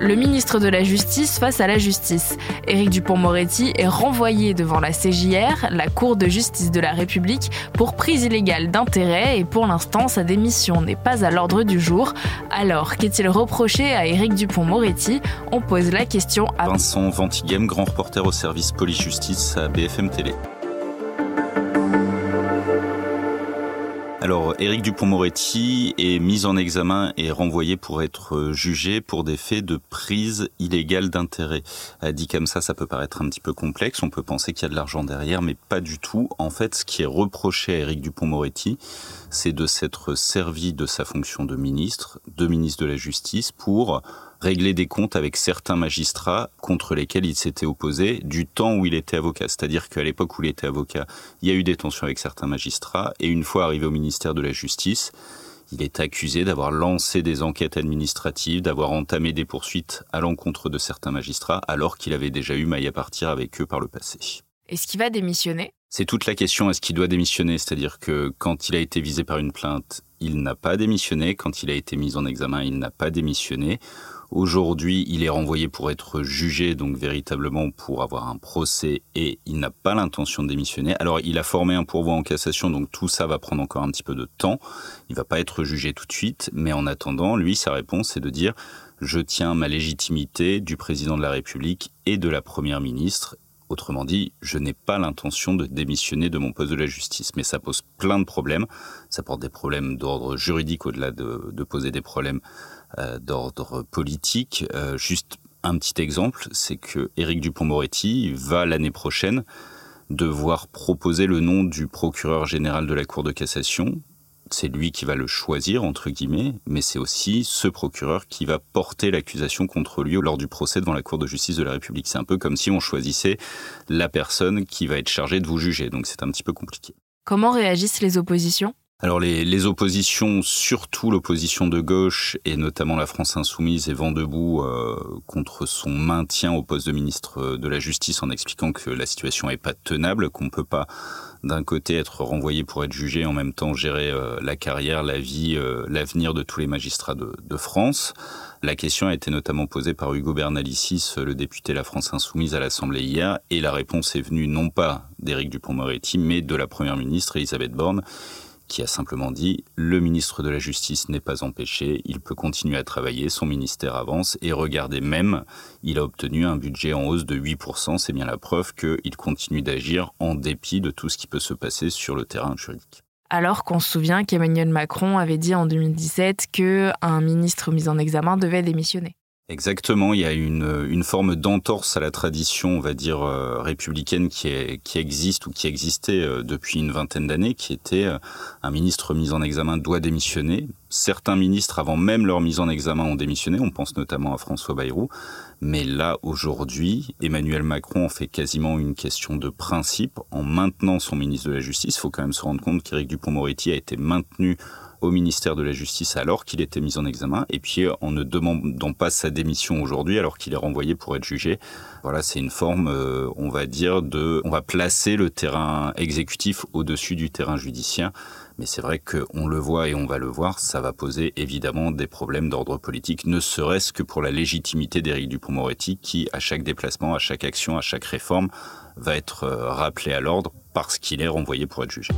Le ministre de la Justice face à la justice. Éric Dupont-Moretti est renvoyé devant la CJR, la Cour de justice de la République, pour prise illégale d'intérêt et pour l'instant sa démission n'est pas à l'ordre du jour. Alors, qu'est-il reproché à Éric Dupont-Moretti On pose la question à Vincent Ventigem, grand reporter au service police-justice à BFM Télé. Alors, Éric Dupont-Moretti est mis en examen et renvoyé pour être jugé pour des faits de prise illégale d'intérêt. Dit comme ça, ça peut paraître un petit peu complexe. On peut penser qu'il y a de l'argent derrière, mais pas du tout. En fait, ce qui est reproché à Éric Dupont-Moretti, c'est de s'être servi de sa fonction de ministre, de ministre de la Justice, pour régler des comptes avec certains magistrats contre lesquels il s'était opposé du temps où il était avocat. C'est-à-dire qu'à l'époque où il était avocat, il y a eu des tensions avec certains magistrats, et une fois arrivé au ministère de la Justice, il est accusé d'avoir lancé des enquêtes administratives, d'avoir entamé des poursuites à l'encontre de certains magistrats, alors qu'il avait déjà eu maille à partir avec eux par le passé. Est-ce qu'il va démissionner? C'est toute la question, est-ce qu'il doit démissionner? C'est-à-dire que quand il a été visé par une plainte, il n'a pas démissionné, quand il a été mis en examen, il n'a pas démissionné. Aujourd'hui, il est renvoyé pour être jugé, donc véritablement pour avoir un procès, et il n'a pas l'intention de démissionner. Alors, il a formé un pourvoi en cassation, donc tout ça va prendre encore un petit peu de temps. Il va pas être jugé tout de suite, mais en attendant, lui, sa réponse, c'est de dire je tiens ma légitimité du président de la République et de la première ministre. Autrement dit, je n'ai pas l'intention de démissionner de mon poste de la justice. Mais ça pose plein de problèmes. Ça porte des problèmes d'ordre juridique au-delà de, poser des problèmes d'ordre politique. Euh, juste un petit exemple, c'est que Éric Dupont-Moretti va l'année prochaine devoir proposer le nom du procureur général de la Cour de cassation. C'est lui qui va le choisir, entre guillemets, mais c'est aussi ce procureur qui va porter l'accusation contre lui lors du procès devant la Cour de justice de la République. C'est un peu comme si on choisissait la personne qui va être chargée de vous juger, donc c'est un petit peu compliqué. Comment réagissent les oppositions? Alors les, les, oppositions, surtout l'opposition de gauche et notamment la France insoumise est vent debout euh, contre son maintien au poste de ministre de la Justice en expliquant que la situation est pas tenable, qu'on peut pas d'un côté être renvoyé pour être jugé en même temps gérer euh, la carrière, la vie, euh, l'avenir de tous les magistrats de, de, France. La question a été notamment posée par Hugo Bernalicis, le député de la France insoumise à l'Assemblée hier, et la réponse est venue non pas d'Éric Dupont-Moretti, mais de la première ministre Elisabeth Borne qui a simplement dit le ministre de la Justice n'est pas empêché, il peut continuer à travailler, son ministère avance et regardez même, il a obtenu un budget en hausse de 8%, c'est bien la preuve qu'il continue d'agir en dépit de tout ce qui peut se passer sur le terrain juridique. Alors qu'on se souvient qu'Emmanuel Macron avait dit en 2017 qu'un ministre mis en examen devait démissionner. Exactement, il y a une, forme d'entorse à la tradition, on va dire, euh, républicaine qui existe ou qui existait euh, depuis une vingtaine d'années, qui était euh, un ministre mis en examen doit démissionner. Certains ministres, avant même leur mise en examen, ont démissionné, on pense notamment à François Bayrou. Mais là, aujourd'hui, Emmanuel Macron en fait quasiment une question de principe en maintenant son ministre de la Justice. Il faut quand même se rendre compte qu'Éric Dupont-Moretti a été maintenu au ministère de la Justice alors qu'il était mis en examen, et puis en ne demandant pas sa démission aujourd'hui alors qu'il est renvoyé pour être jugé. Voilà, c'est une forme, euh, on va dire, de, on va placer le terrain exécutif au-dessus du terrain judiciaire. Mais c'est vrai qu'on le voit et on va le voir, ça va poser évidemment des problèmes d'ordre politique, ne serait-ce que pour la légitimité d'Éric Dupont-Moretti, qui, à chaque déplacement, à chaque action, à chaque réforme, va être euh, rappelé à l'ordre parce qu'il est renvoyé pour être jugé.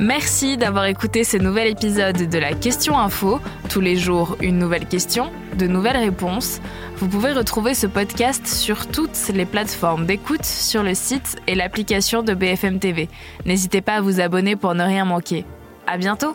Merci d'avoir écouté ce nouvel épisode de la Question Info. Tous les jours, une nouvelle question, de nouvelles réponses. Vous pouvez retrouver ce podcast sur toutes les plateformes d'écoute, sur le site et l'application de BFM TV. N'hésitez pas à vous abonner pour ne rien manquer. À bientôt!